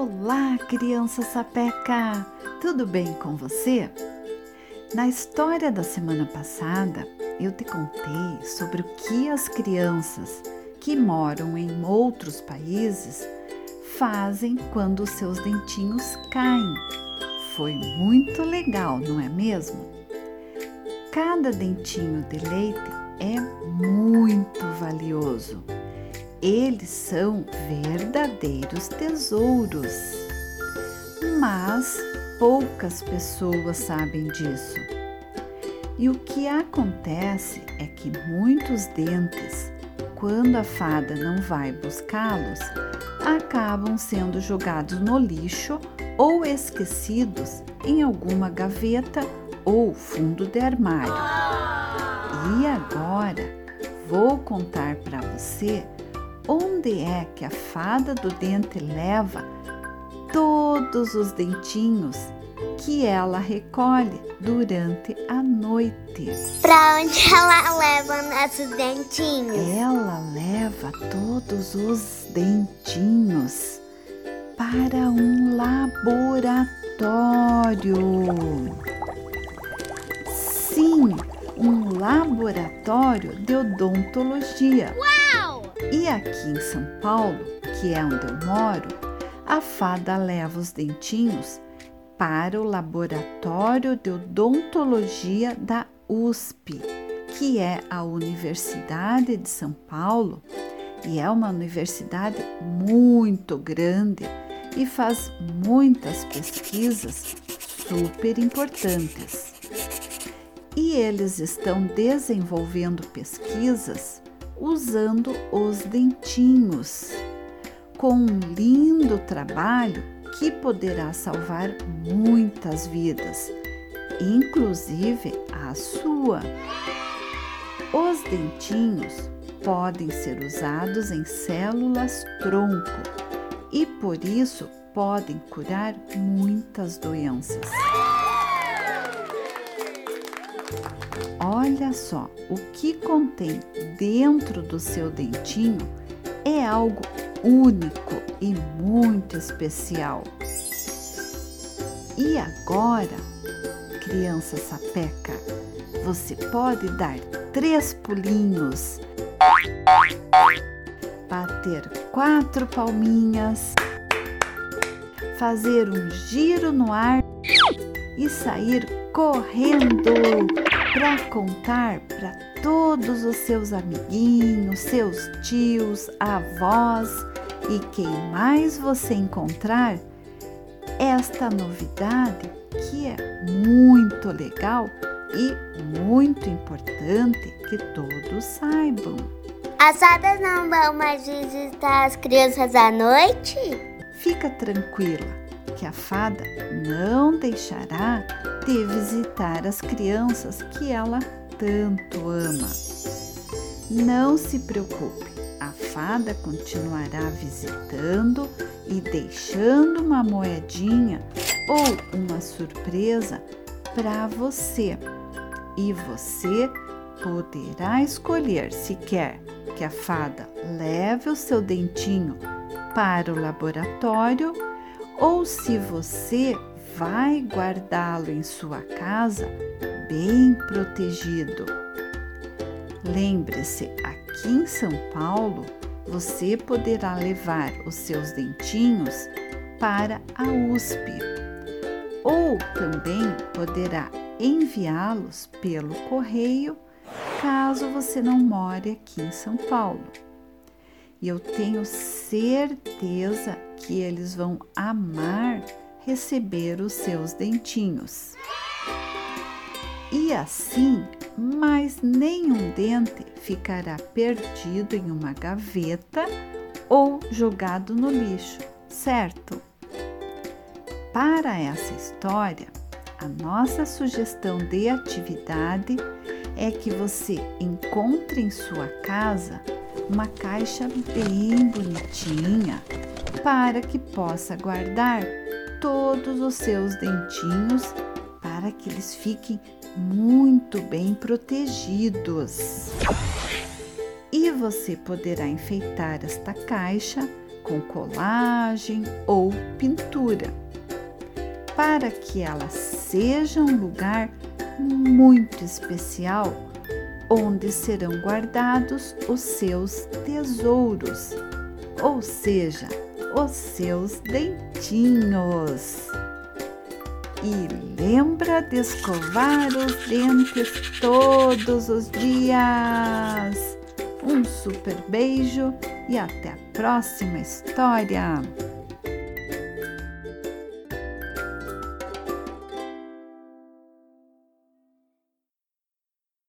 Olá, criança sapeca! Tudo bem com você? Na história da semana passada, eu te contei sobre o que as crianças que moram em outros países fazem quando seus dentinhos caem. Foi muito legal, não é mesmo? Cada dentinho de leite é muito valioso eles são verdadeiros tesouros. Mas poucas pessoas sabem disso. E o que acontece é que muitos dentes, quando a fada não vai buscá-los, acabam sendo jogados no lixo ou esquecidos em alguma gaveta ou fundo de armário. E agora vou contar para você onde é que a fada do dente leva todos os dentinhos que ela recolhe durante a noite. Para onde ela leva nossos dentinhos? Ela leva todos os dentinhos para um laboratório. Sim, um laboratório de odontologia. Uau! E aqui em São Paulo, que é onde eu moro, a fada leva os dentinhos para o Laboratório de Odontologia da USP, que é a Universidade de São Paulo e é uma universidade muito grande e faz muitas pesquisas super importantes. E eles estão desenvolvendo pesquisas usando os dentinhos, com um lindo trabalho que poderá salvar muitas vidas, inclusive a sua. Os dentinhos podem ser usados em células tronco e por isso podem curar muitas doenças. Olha só, o que contém dentro do seu dentinho é algo único e muito especial. E agora, criança sapeca, você pode dar três pulinhos, bater quatro palminhas, fazer um giro no ar. E sair correndo para contar para todos os seus amiguinhos, seus tios, avós e quem mais você encontrar esta novidade que é muito legal e muito importante que todos saibam. As fadas não vão mais visitar as crianças à noite? Fica tranquila que a fada não deixará de visitar as crianças que ela tanto ama. Não se preocupe, a fada continuará visitando e deixando uma moedinha ou uma surpresa para você. E você poderá escolher se quer que a fada leve o seu dentinho para o laboratório ou se você vai guardá-lo em sua casa bem protegido. Lembre-se, aqui em São Paulo, você poderá levar os seus dentinhos para a USP ou também poderá enviá-los pelo correio caso você não more aqui em São Paulo. E eu tenho certeza que eles vão amar receber os seus dentinhos. E assim, mais nenhum dente ficará perdido em uma gaveta ou jogado no lixo, certo? Para essa história, a nossa sugestão de atividade é que você encontre em sua casa uma caixa bem bonitinha para que possa guardar todos os seus dentinhos para que eles fiquem muito bem protegidos. E você poderá enfeitar esta caixa com colagem ou pintura, para que ela seja um lugar muito especial onde serão guardados os seus tesouros, ou seja, os seus dentinhos. E lembra de escovar os dentes todos os dias. Um super beijo e até a próxima história!